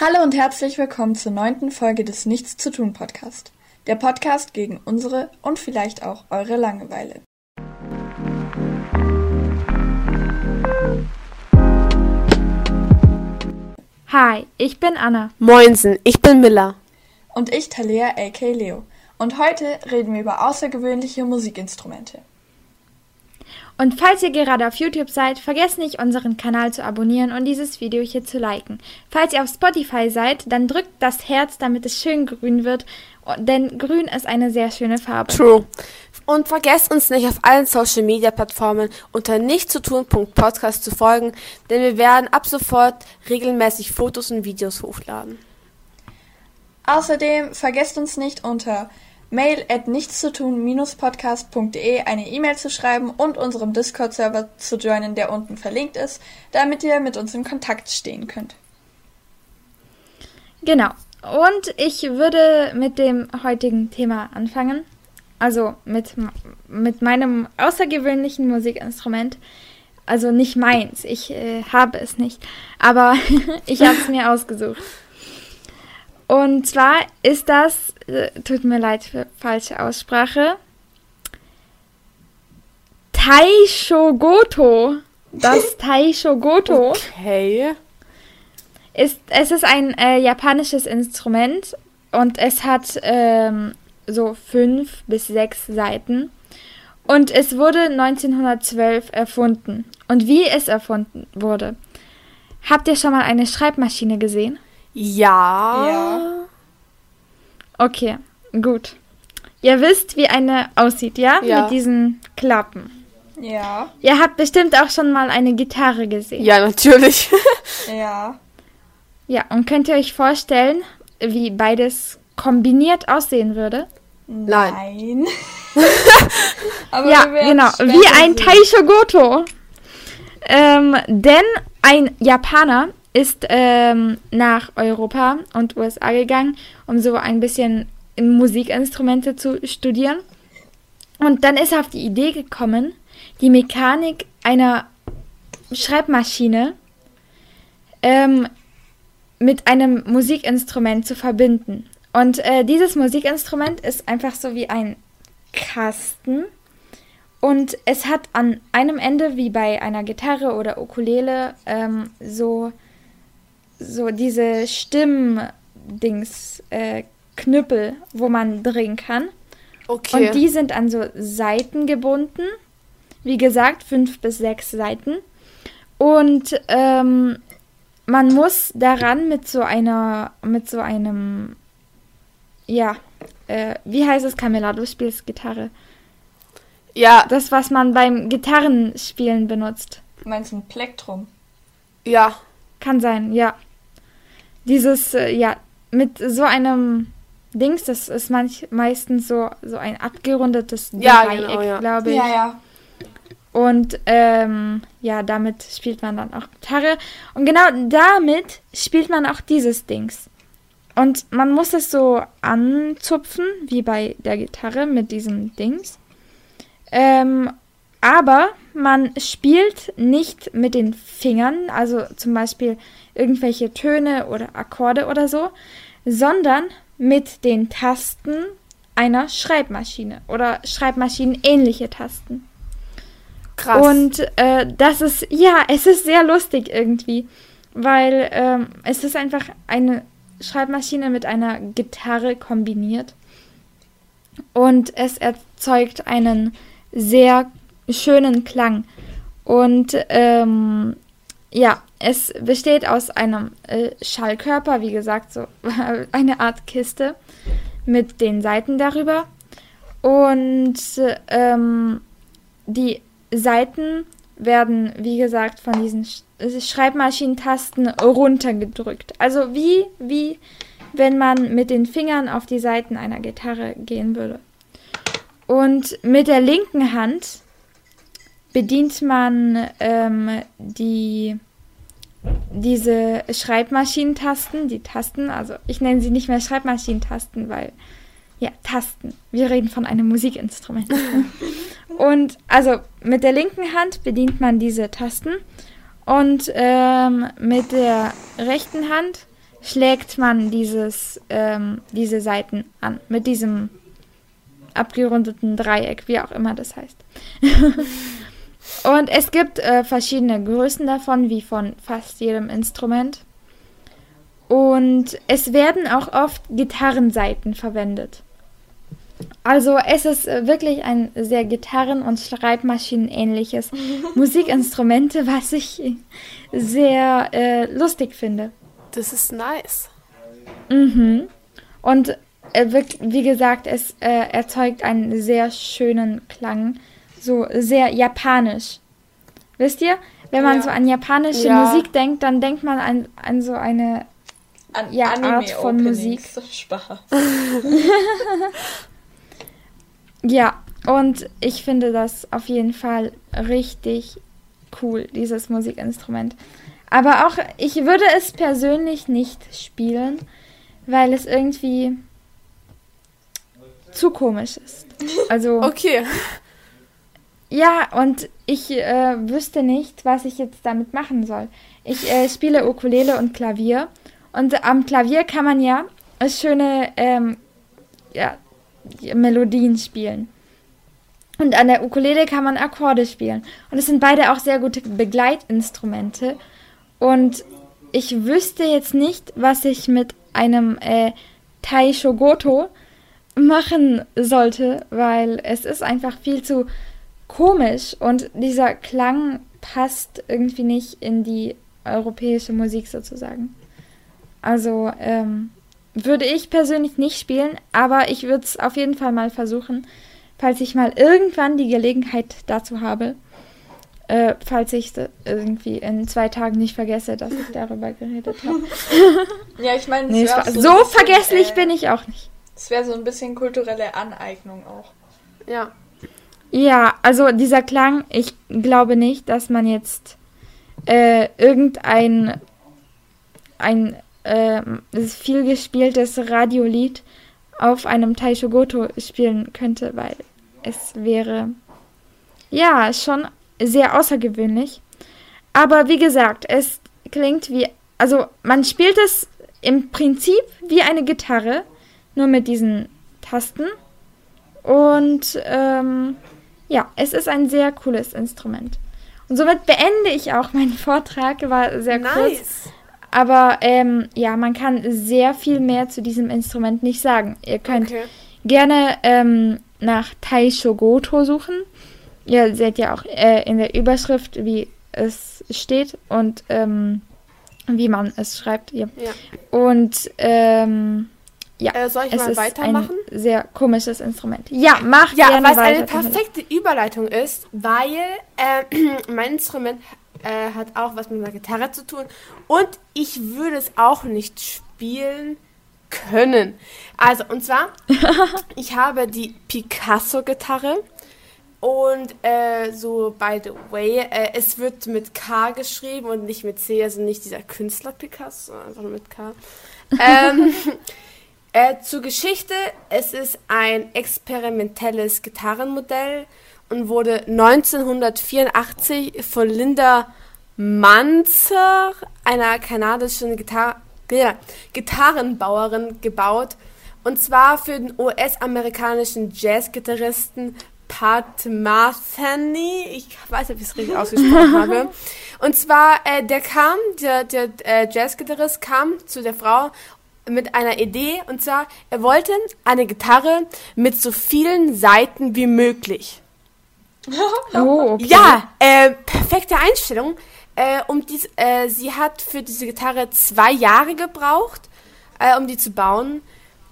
Hallo und herzlich willkommen zur neunten Folge des Nichts zu tun Podcast. Der Podcast gegen unsere und vielleicht auch eure Langeweile. Hi, ich bin Anna. Moinsen, ich bin Miller. Und ich Talea aka Leo. Und heute reden wir über außergewöhnliche Musikinstrumente. Und falls ihr gerade auf YouTube seid, vergesst nicht, unseren Kanal zu abonnieren und dieses Video hier zu liken. Falls ihr auf Spotify seid, dann drückt das Herz, damit es schön grün wird, denn grün ist eine sehr schöne Farbe. True. Und vergesst uns nicht auf allen Social Media Plattformen unter nichtzutun.podcast zu folgen, denn wir werden ab sofort regelmäßig Fotos und Videos hochladen. Außerdem vergesst uns nicht unter mail at nichtszutun-podcast.de eine E-Mail zu schreiben und unserem Discord-Server zu joinen, der unten verlinkt ist, damit ihr mit uns in Kontakt stehen könnt. Genau. Und ich würde mit dem heutigen Thema anfangen. Also mit, mit meinem außergewöhnlichen Musikinstrument. Also nicht meins. Ich äh, habe es nicht. Aber ich habe es mir ausgesucht. Und zwar ist das, äh, tut mir leid für falsche Aussprache, Taishogoto. Das Taishogoto. Okay. Ist, es ist ein äh, japanisches Instrument und es hat ähm, so fünf bis sechs Seiten. Und es wurde 1912 erfunden. Und wie es erfunden wurde. Habt ihr schon mal eine Schreibmaschine gesehen? Ja. Ja. Okay, gut. Ihr wisst, wie eine aussieht, ja? Ja. Mit diesen Klappen. Ja, Ihr habt bestimmt auch schon mal eine Gitarre gesehen. Ja, natürlich. ja. Ja, und könnt ihr euch vorstellen, wie beides kombiniert aussehen würde? Nein. Nein. Aber ja, genau. Wie ein sehen. Taishogoto. Ähm, denn ein Japaner ist ähm, nach Europa und USA gegangen, um so ein bisschen Musikinstrumente zu studieren. Und dann ist er auf die Idee gekommen, die Mechanik einer Schreibmaschine ähm, mit einem Musikinstrument zu verbinden. Und äh, dieses Musikinstrument ist einfach so wie ein Kasten. Und es hat an einem Ende, wie bei einer Gitarre oder Ukulele, ähm, so, so diese Stimmdings, äh, Knüppel, wo man drehen kann. Okay. Und die sind an so Seiten gebunden. Wie gesagt, fünf bis sechs Seiten. Und ähm, man muss daran mit so einer, mit so einem, ja, äh, wie heißt es, Camilla? Du spielst Gitarre. ja, Das, was man beim Gitarrenspielen benutzt. Meinst du ein Plektrum? ja. Kann sein, ja. Dieses, äh, ja, mit so einem Dings, das ist manch, meistens so, so ein abgerundetes Ja, Dreieck, genau, ja. glaube ich. Ja, ja. Und ähm, ja, damit spielt man dann auch Gitarre. Und genau damit spielt man auch dieses Dings. Und man muss es so anzupfen, wie bei der Gitarre mit diesem Dings. Ähm, aber man spielt nicht mit den Fingern, also zum Beispiel irgendwelche Töne oder Akkorde oder so, sondern mit den Tasten einer Schreibmaschine oder Schreibmaschinenähnliche Tasten. Krass. Und äh, das ist, ja, es ist sehr lustig irgendwie, weil ähm, es ist einfach eine Schreibmaschine mit einer Gitarre kombiniert. Und es erzeugt einen sehr schönen Klang. Und ähm, ja, es besteht aus einem äh, Schallkörper, wie gesagt, so eine Art Kiste mit den Seiten darüber. Und ähm, die Seiten werden, wie gesagt, von diesen Sch äh, Schreibmaschinentasten runtergedrückt. Also wie, wie wenn man mit den Fingern auf die Seiten einer Gitarre gehen würde. Und mit der linken Hand bedient man ähm, die diese Schreibmaschinentasten, die Tasten, also ich nenne sie nicht mehr Schreibmaschinentasten, weil ja, Tasten. Wir reden von einem Musikinstrument. und also mit der linken Hand bedient man diese Tasten und ähm, mit der rechten Hand schlägt man dieses, ähm, diese Seiten an mit diesem abgerundeten Dreieck, wie auch immer das heißt. Und es gibt äh, verschiedene Größen davon, wie von fast jedem Instrument. Und es werden auch oft Gitarrenseiten verwendet. Also es ist äh, wirklich ein sehr Gitarren- und Schreibmaschinenähnliches Musikinstrument, was ich sehr äh, lustig finde. Das ist nice. Mhm. Und äh, wie gesagt, es äh, erzeugt einen sehr schönen Klang, so sehr japanisch. Wisst ihr, wenn man Ja. so an japanische Ja. Musik denkt, dann denkt man an, an so eine An Ja, Art von Anime-Openings. Spaß. Ja, und ich finde das auf jeden Fall richtig cool, dieses Musikinstrument. Aber auch, ich würde es persönlich nicht spielen, weil es irgendwie zu komisch ist. Also, Okay. Ja, und ich äh, wüsste nicht, was ich jetzt damit machen soll. Ich äh, spiele Ukulele und Klavier. Und am Klavier kann man ja schöne ähm, ja, Melodien spielen. Und an der Ukulele kann man Akkorde spielen. Und es sind beide auch sehr gute Begleitinstrumente. Und ich wüsste jetzt nicht, was ich mit einem äh, Tai Shogoto machen sollte, weil es ist einfach viel zu komisch und dieser Klang passt irgendwie nicht in die europäische Musik sozusagen. Also ähm, würde ich persönlich nicht spielen, aber ich würde es auf jeden Fall mal versuchen, falls ich mal irgendwann die Gelegenheit dazu habe. Äh, falls ich es irgendwie in zwei Tagen nicht vergesse, dass ich darüber geredet habe. Ja, ich meine, Nee, so ein bisschen, vergesslich äh, bin ich auch nicht. Es wäre so ein bisschen kulturelle Aneignung auch. Ja. Ja, also dieser Klang, ich glaube nicht, dass man jetzt äh, irgendein ein äh, viel gespieltes Radiolied auf einem Taishogoto spielen könnte, weil es wäre ja schon sehr außergewöhnlich. Aber wie gesagt, es klingt wie, also man spielt es im Prinzip wie eine Gitarre, nur mit diesen Tasten. Und ähm, ja, es ist ein sehr cooles Instrument. Und somit beende ich auch meinen Vortrag, war sehr kurz. Nice. Aber ähm, ja, man kann sehr viel mehr zu diesem Instrument nicht sagen. Ihr könnt Okay. gerne ähm, nach Taishogoto suchen. Ihr seht ja auch äh, in der Überschrift, wie es steht und ähm, wie man es schreibt. Ja. Ja. Und ähm, ja, Äh, soll ich es mal ist weitermachen? ein sehr komisches Instrument. Ja, mach Ja, gerne was eine weiter. Camilla. perfekte Überleitung ist, weil äh, mein Instrument äh, hat auch was mit meiner Gitarre zu tun und ich würde es auch nicht spielen können. Also, und zwar, ich habe die Picasso-Gitarre und äh, so, by the way, äh, es wird mit K geschrieben und nicht mit C, also nicht dieser Künstler Picasso, sondern mit K. ähm, äh, zur Geschichte, es ist ein experimentelles Gitarrenmodell und wurde 1984 von Linda Manzer, einer kanadischen Gitar ja, Gitarrenbauerin, gebaut. Und zwar für den US-amerikanischen Jazzgitarristen Pat Metheny. Ich weiß nicht, wie ich es richtig ausgesprochen habe. Und zwar, äh, der kam, der, der äh, Jazzgitarrist kam zu der Frau mit einer Idee. Und zwar, er wollte eine Gitarre mit so vielen Saiten wie möglich. Oh, okay. Ja, äh, perfekte Einstellung. Äh, um dies, äh, sie hat für diese Gitarre zwei Jahre gebraucht, äh, um die zu bauen.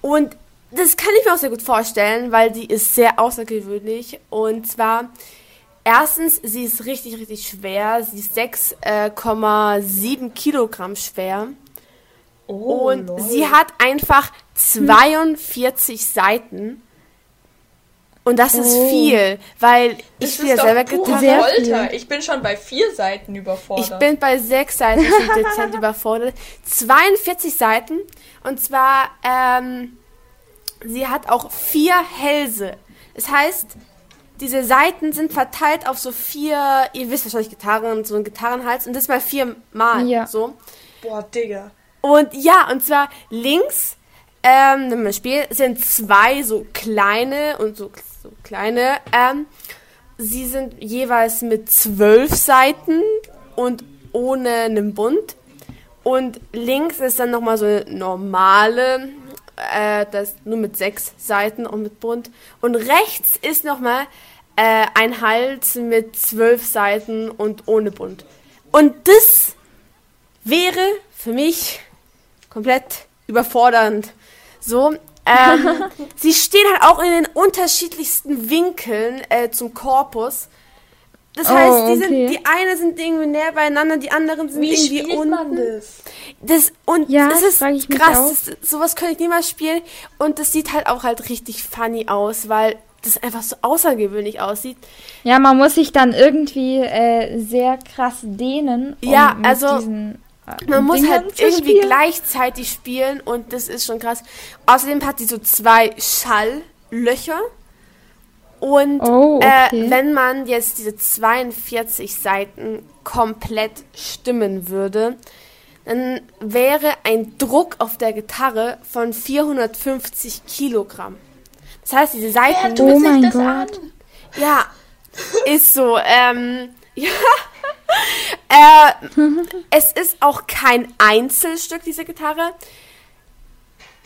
Und das kann ich mir auch sehr gut vorstellen, weil die ist sehr außergewöhnlich. Und zwar, erstens, sie ist richtig, richtig schwer. Sie ist 6,7 Kilogramm schwer. Oh, Und sie hat einfach 42 Seiten. Und das ist Oh. viel, weil ich das spiele ist doch selber Folter. Ich bin schon bei vier Seiten überfordert. Ich bin bei sechs Seiten schon dezent überfordert. 42 Seiten. Und zwar, ähm, sie hat auch vier Hälse. Das heißt, diese Seiten sind verteilt auf so vier, ihr wisst wahrscheinlich Gitarren, so ein Gitarrenhals und das mal viermal. Ja. So. Boah, Digga. Und ja, und zwar links, ähm, man spielt, sind zwei so kleine und so, so kleine, ähm, sie sind jeweils mit zwölf Seiten und ohne einen Bund. Und links ist dann nochmal so eine normale, äh, das nur mit sechs Seiten und mit Bund. Und rechts ist nochmal äh, ein Hals mit zwölf Seiten und ohne Bund. Und das wäre für mich komplett überfordernd. So, ähm, sie stehen halt auch in den unterschiedlichsten Winkeln äh, zum Korpus. Das Oh, heißt, die, okay. sind, die eine sind irgendwie näher beieinander, die anderen sind Wie irgendwie unten. man das? Das, und Ja, das ist mich krass. Das, sowas könnte ich niemals spielen. Und das sieht halt auch halt richtig funny aus, weil das einfach so außergewöhnlich aussieht. Ja, man muss sich dann irgendwie äh, sehr krass dehnen. Um Ja, mit also, diesen, Man muss Dingern halt irgendwie spielen. gleichzeitig spielen und das ist schon krass. Außerdem hat sie so zwei Schalllöcher. Und Oh, okay. äh, wenn man jetzt diese 42 Seiten komplett stimmen würde, dann wäre ein Druck auf der Gitarre von 450 Kilogramm. Das heißt, diese Wer Seiten Oh sich mein das Gott. an? ja, ist so. Ähm, ja. Äh, es ist auch kein Einzelstück, diese Gitarre.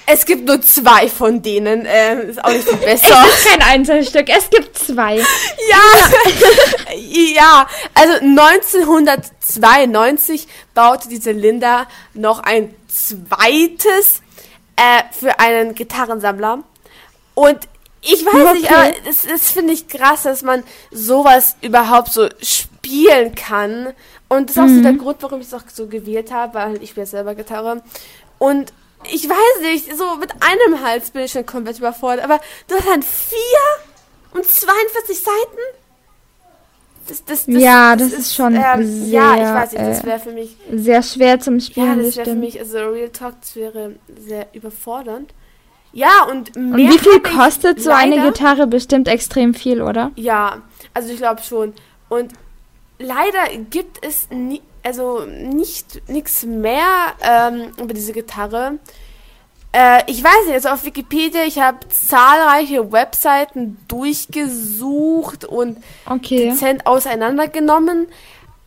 Es gibt nur zwei von denen. Ähm, ist auch nicht viel besser. Es ist kein Einzelstück, es gibt zwei. ja, ja. Also 1992 baute diese Linda noch ein zweites äh, für einen Gitarrensammler. Und ich weiß nicht, Okay. aber das, das finde ich krass, dass man sowas überhaupt so spielen kann. Und das ist auch so der Grund, warum ich es auch so gewählt habe, weil ich spiele selber Gitarre. Und ich weiß nicht, so mit einem Hals bin ich schon komplett überfordert. Aber du hast dann vier und 42 Seiten? Das, das, das, Ja, das ist schon ja, ich sehr, weiß nicht, das äh, wäre für mich Sehr schwer zum ja, Spielen, das das wäre für mich, also Real Talk, das wäre sehr überfordernd. Ja, und Und wie viel kostet so eine Gitarre? Bestimmt extrem viel, oder? Ja, also ich glaube schon. Und leider gibt es nie, also nicht nichts mehr ähm, über diese Gitarre. Äh, ich weiß nicht, also auf Wikipedia, ich habe zahlreiche Webseiten durchgesucht und Okay. dezent auseinandergenommen.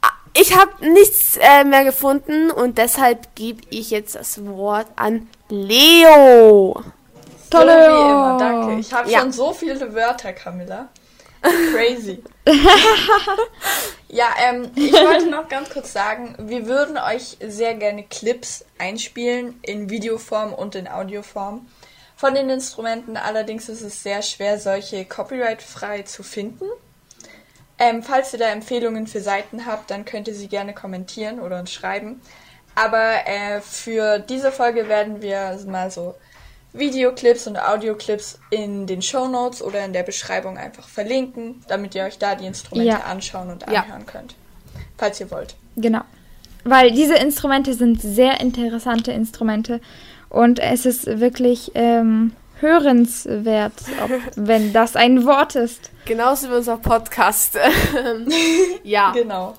Ah, Ich habe nichts äh, mehr gefunden und deshalb gebe ich jetzt das Wort an Leo. Tolle. So wie immer, danke. Ich habe Ja. schon so viele Wörter, Camilla. Crazy. ja, ähm, ich wollte noch ganz kurz sagen, wir würden euch sehr gerne Clips einspielen in Videoform und in Audioform von den Instrumenten. Allerdings ist es sehr schwer, solche copyright-frei zu finden. Ähm, falls ihr da Empfehlungen für Seiten habt, dann könnt ihr sie gerne kommentieren oder uns schreiben. Aber äh, für diese Folge werden wir mal so Videoclips und Audioclips in den Shownotes oder in der Beschreibung einfach verlinken, damit ihr euch da die Instrumente Ja. anschauen und Ja. anhören könnt. Falls ihr wollt. Genau. Weil diese Instrumente sind sehr interessante Instrumente und es ist wirklich ähm, hörenswert, ob, wenn das ein Wort ist. Genauso wie unser Podcast. ja. Genau.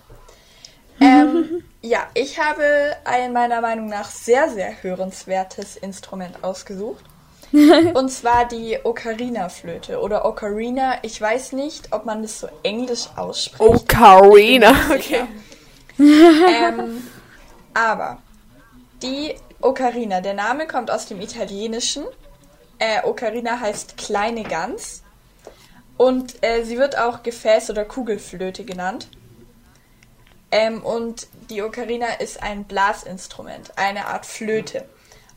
ähm, ja, ich habe ein meiner Meinung nach sehr, sehr hörenswertes Instrument ausgesucht. Und zwar die Ocarina-Flöte oder Ocarina. Ich weiß nicht, ob man das so englisch ausspricht. Bin Okay. ähm, aber die Ocarina, der Name kommt aus dem Italienischen. Äh, Ocarina heißt kleine Gans. Und äh, sie wird auch Gefäß- oder Kugelflöte genannt. Ähm, und die Ocarina ist ein Blasinstrument, eine Art Flöte.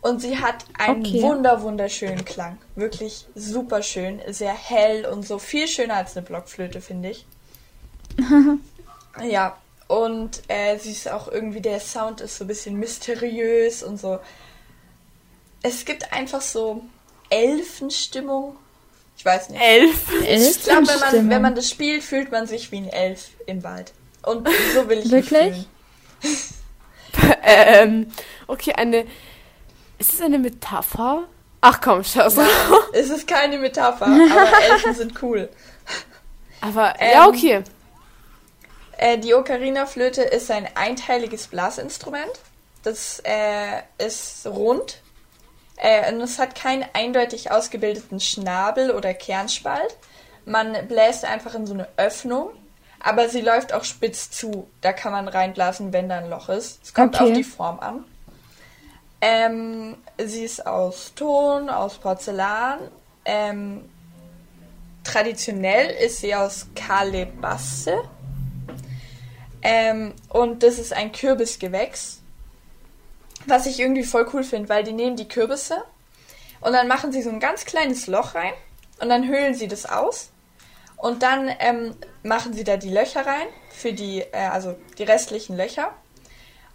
Und sie hat einen Okay. wunder wunderschönen Klang. Wirklich super schön, sehr hell und so viel schöner als eine Blockflöte, finde ich. ja, und äh, sie ist auch irgendwie, der Sound ist so ein bisschen mysteriös und so. Es gibt einfach so Elfenstimmung. Ich weiß nicht. Elf. Ich glaube, wenn man, wenn man das spielt, fühlt man sich wie ein Elf im Wald. Und so will ich mich Wirklich? fühlen. ähm, okay, eine. Ist es eine Metapher? Ach komm, schau Nein, es ist keine Metapher, aber Elfen sind cool. Aber Ähm, ja, okay. Äh, die Ocarina-Flöte ist ein einteiliges Blasinstrument. Das äh, ist rund. Äh, und es hat keinen eindeutig ausgebildeten Schnabel oder Kernspalt. Man bläst einfach in so eine Öffnung, aber sie läuft auch spitz zu. Da kann man reinblasen, wenn da ein Loch ist. Es kommt Okay. auf die Form an. Ähm, sie ist aus Ton, aus Porzellan. Ähm, traditionell ist sie aus Kalebasse. Ähm, und das ist ein Kürbisgewächs. Was ich irgendwie voll cool finde, weil die nehmen die Kürbisse und dann machen sie so ein ganz kleines Loch rein und dann höhlen sie das aus und dann ähm, machen sie da die Löcher rein für die, äh, also die restlichen Löcher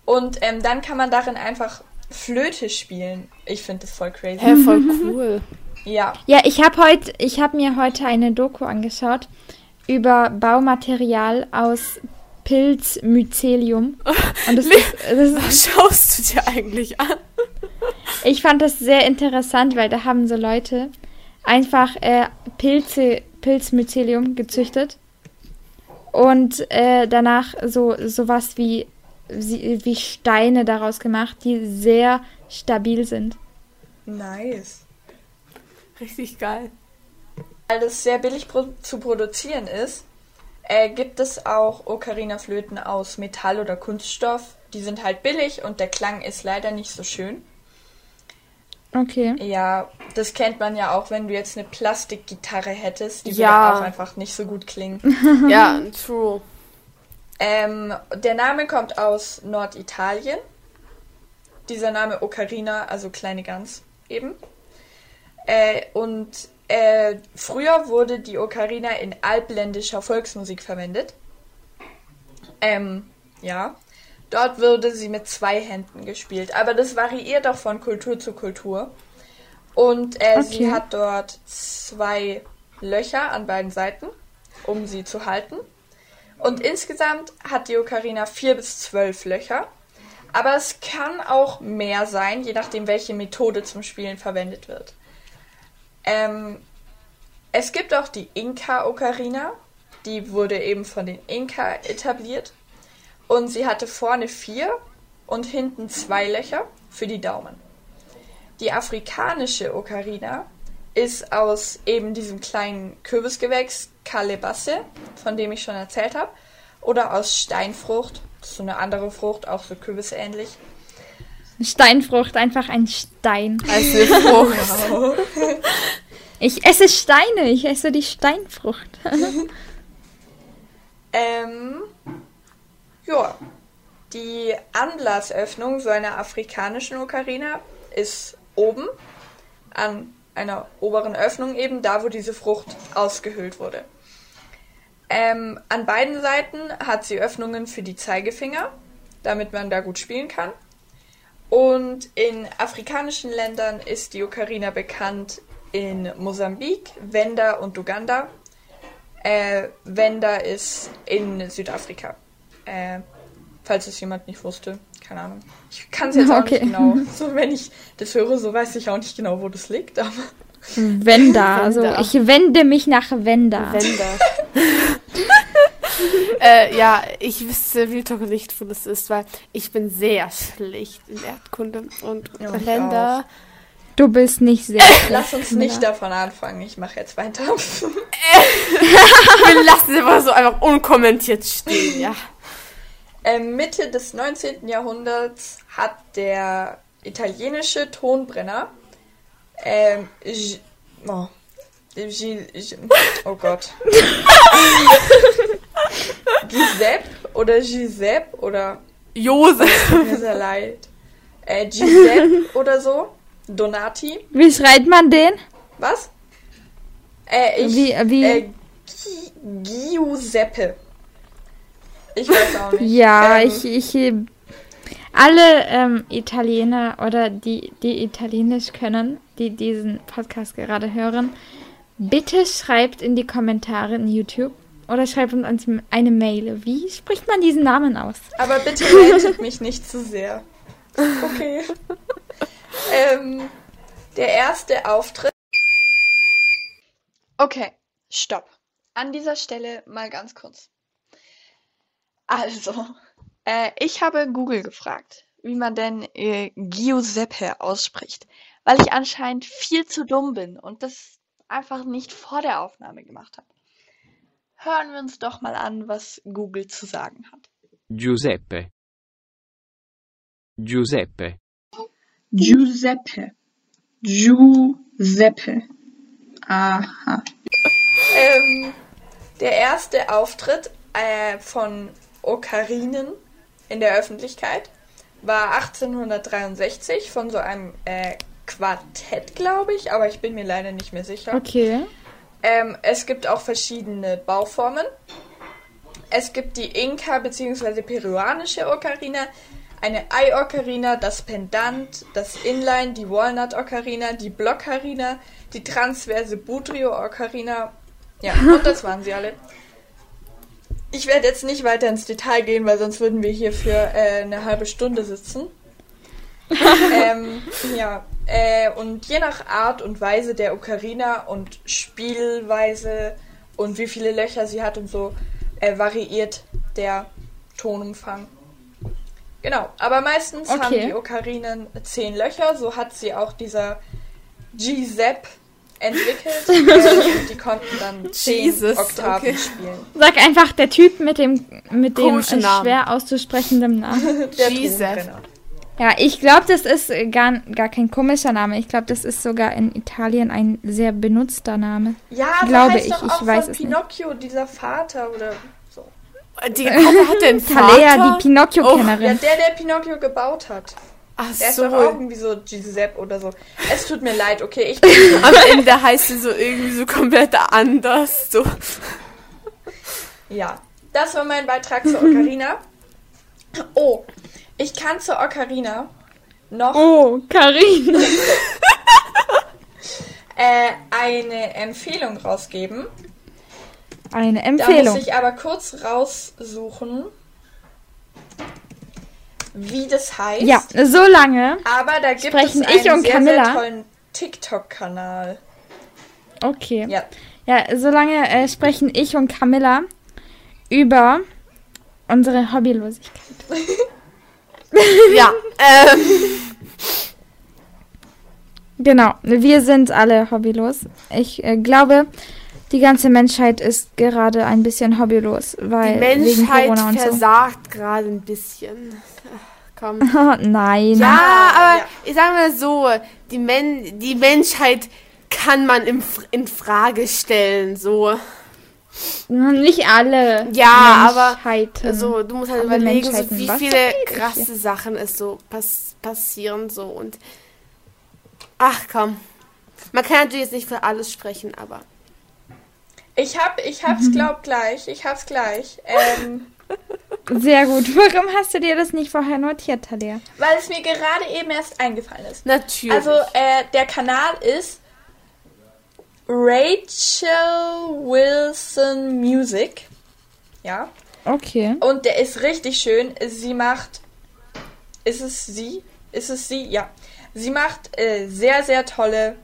und ähm, dann kann man darin einfach Flöte spielen. Ich finde das voll crazy. Hä, voll cool. Ja, Ja, ich habe heute, ich habe mir heute eine Doku angeschaut über Baumaterial aus Pilzmycelium. Und das ist, das ist, Was schaust du dir eigentlich an? ich fand das sehr interessant, weil da haben so Leute einfach äh, Pilze, Pilzmycelium gezüchtet und äh, danach so sowas wie wie wie Steine daraus gemacht, die sehr stabil sind. nice. Richtig geil. Weil das sehr billig pro zu produzieren ist, äh, gibt es auch Ocarina-Flöten aus Metall oder Kunststoff. Die sind halt billig und der Klang ist leider nicht so schön. Okay. Ja, das kennt man ja auch, wenn du jetzt eine Plastikgitarre hättest. Die Ja. würde auch einfach nicht so gut klingen. Ja, true. ähm, der Name kommt aus Norditalien. Dieser Name Ocarina, also kleine Gans eben. Äh, und äh, früher wurde die Ocarina in albländischer Volksmusik verwendet. Ähm, ja. Dort wurde sie mit zwei Händen gespielt. Aber das variiert auch von Kultur zu Kultur. Und äh, sie Okay. hat dort zwei Löcher an beiden Seiten, um sie zu halten. Und insgesamt hat die Ocarina vier bis zwölf Löcher. Aber es kann auch mehr sein, je nachdem, welche Methode zum Spielen verwendet wird. Ähm, es gibt auch die Inka-Ocarina. Die wurde eben von den Inka etabliert. Und sie hatte vorne vier und hinten zwei Löcher für die Daumen. Die afrikanische Ocarina ist aus eben diesem kleinen Kürbisgewächs Kalebasse, von dem ich schon erzählt habe, oder aus Steinfrucht, das ist so eine andere Frucht, auch so kürbisähnlich. Steinfrucht, einfach ein Stein. Also Frucht. Ich esse Steine, ich esse die Steinfrucht. Ähm, ja, die Anblasöffnung so einer afrikanischen Ocarina ist oben an einer oberen Öffnung eben, da wo diese Frucht ausgehöhlt wurde. Ähm, an beiden Seiten hat sie Öffnungen für die Zeigefinger, damit man da gut spielen kann. Und in afrikanischen Ländern ist die Ocarina bekannt in Mosambik, Wenda und Uganda. Äh, Wenda ist in Südafrika. Äh, falls es jemand nicht wusste. Keine Ahnung. Ich kann es jetzt auch Okay. nicht genau. So, wenn ich das höre, so weiß ich auch nicht genau, wo das liegt. Aber Wenda, also Wenda. ich wende mich nach Wenda. Wender. äh, ja, ich wüsste wie doch nicht, wo das ist, weil ich bin sehr schlecht in Erdkunde und Ja, Länder. Du bist nicht sehr. lass uns nicht davon anfangen. Ich mache jetzt weiter. Wir lassen es einfach so einfach unkommentiert stehen, ja. Ähm, Mitte des 19. Jahrhunderts hat der italienische Tonbrenner ähm, oh, oh Gott. Giuseppe oder Giuseppe oder Josef. mir sehr leid. Äh, Giuseppe oder so. Donati. Wie schreibt man den? Was? Äh, ich, Wie- wie- Äh, Gi Giuseppe. Ich weiß auch nicht. Ja, Ähm, ich, ich. äh, Alle ähm, Italiener oder die, die Italienisch können, die diesen Podcast gerade hören, bitte schreibt in die Kommentare in YouTube oder schreibt uns eine Mail. Wie spricht man diesen Namen aus? Aber bitte meldet mich nicht zu sehr. Okay. ähm, der erste Auftritt. Okay, stopp. An dieser Stelle mal ganz kurz. Also, äh, ich habe Google gefragt, wie man denn äh, Giuseppe ausspricht, weil ich anscheinend viel zu dumm bin und das einfach nicht vor der Aufnahme gemacht habe. Hören wir uns doch mal an, was Google zu sagen hat. Giuseppe. Giuseppe. Giuseppe. Giuseppe. Aha. Ähm, der erste Auftritt äh, von Okarinen in der Öffentlichkeit war 1863 von so einem äh, Quartett, glaube ich, aber ich bin mir leider nicht mehr sicher. Okay. Ähm, es gibt auch verschiedene Bauformen. Es gibt die Inka- bzw. peruanische Ocarina, eine Ei-Ocarina, das Pendant, das Inline, die Walnut-Ocarina, die Blockarina, die transverse Budrio-Ocarina. Ja, und das waren sie alle. Ich werde jetzt nicht weiter ins Detail gehen, weil sonst würden wir hier für äh, eine halbe Stunde sitzen. ähm, ja, äh, und je nach Art und Weise der Ocarina und Spielweise und wie viele Löcher sie hat und so, äh, variiert der Tonumfang. Genau, aber meistens haben Okay. die Ocarinen zehn Löcher, so hat sie auch dieser G-Zep entwickelt. und die konnten dann zehn Jesus, Oktaven okay. spielen. Sag einfach der Typ mit dem, mit dem Komischen äh, Namen. schwer auszusprechendem Namen. Der G-Zep. Tonbrenner. Ja, ich glaube, das ist gar, gar kein komischer Name. Ich glaube, das ist sogar in Italien ein sehr benutzter Name. Ja, Glaube heißt ich, doch ich auch weiß von es nicht. Pinocchio, dieser Vater oder so. Die hat den Talea, Vater. die Pinocchio-Kennerin. Ja, der, der Pinocchio gebaut hat. Ach Der ist so. doch auch irgendwie so Giuseppe oder so. Es tut mir leid, okay, ich Am Ende heißt sie so irgendwie so komplett anders. So. Ja, das war mein Beitrag zur Ocarina. Oh, ich kann zur Ocarina noch Oh, Karin. äh, eine Empfehlung rausgeben. Eine Da muss Empfehlung. ich aber kurz raussuchen, wie das heißt. Ja, so lange. Aber da gibt Sprechen es einen ich und sehr, Camilla? sehr tollen TikTok-Kanal. Okay. Ja. Ja, solange äh, sprechen ich und Camilla über unsere Hobbylosigkeit. Ja, ähm, Genau, wir sind alle hobbylos. Ich äh, glaube, die ganze Menschheit ist gerade ein bisschen hobbylos, die weil wegen Menschheit Corona und so. versagt gerade ein bisschen. Ach, Komm. Nein. Ja, aber ja. ich sag mal so, die, Men die Menschheit kann man im, in Frage stellen, so. Nicht alle. Ja, aber. Also, du musst halt Alle überlegen, so, wie Was viele krasse Sachen es so pass passieren, so und. Ach komm. Man kann natürlich jetzt nicht für alles sprechen, aber. Ich hab, ich hab's Mhm. glaub gleich. Ich hab's gleich. Ähm, Sehr gut. Warum hast du dir das nicht vorher notiert, Talia? weil es mir gerade eben erst eingefallen ist. Natürlich. Also, äh, der Kanal ist Rachel Wilson Music. Ja. Okay. Und der ist richtig schön. Sie macht. Ist es sie? Ist es sie? Ja. Sie macht äh, sehr, sehr tolle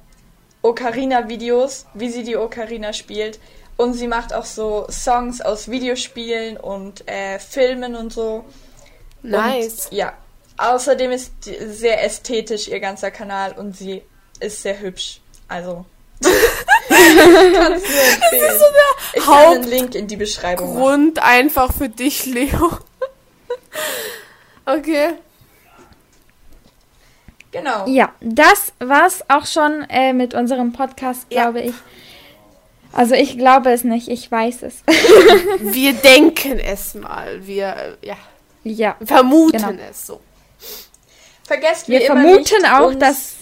Ocarina-Videos, wie sie die Ocarina spielt. Und sie macht auch so Songs aus Videospielen und äh, Filmen und so. nice. Und, ja. Außerdem ist sehr ästhetisch ihr ganzer Kanal und sie ist sehr hübsch. Also. Kannst nur empfehlen. ich kann Haupt- einen Link in die Beschreibung machen. Grund einfach für dich, Leo. okay. Genau. Ja, das war's auch schon äh, mit unserem Podcast, Ja. glaube ich. Also ich glaube es nicht, ich weiß es. Wir denken es mal. Wir äh, ja, ja. vermuten Genau. es so. Vergesst Wir immer vermuten auch, dass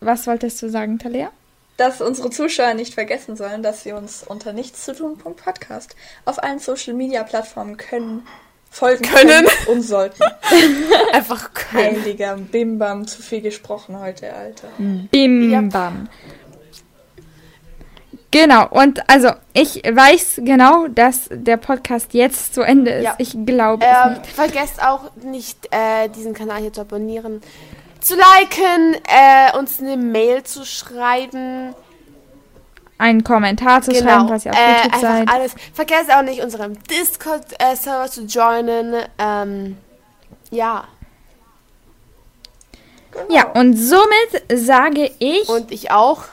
Was wolltest du sagen, Talia? dass unsere Zuschauer nicht vergessen sollen, dass sie uns unter nichtszutun.podcast auf allen Social Media Plattformen können, folgen Können. und sollten. Einfach können. Heiliger Bimbam, zu viel gesprochen heute, Alter. Bim Ja. Genau, und also ich weiß genau, dass der Podcast jetzt zu Ende ist. Ja. Ich glaube Ähm, vergesst auch nicht, äh, diesen Kanal hier zu abonnieren, zu liken, äh, uns eine Mail zu schreiben. Einen Kommentar zu schreiben, falls ihr auf äh, YouTube einfach seid. alles. Vergesst auch nicht, unserem Discord-Server zu joinen. Ähm, ja. Ja, und somit sage ich Und ich auch.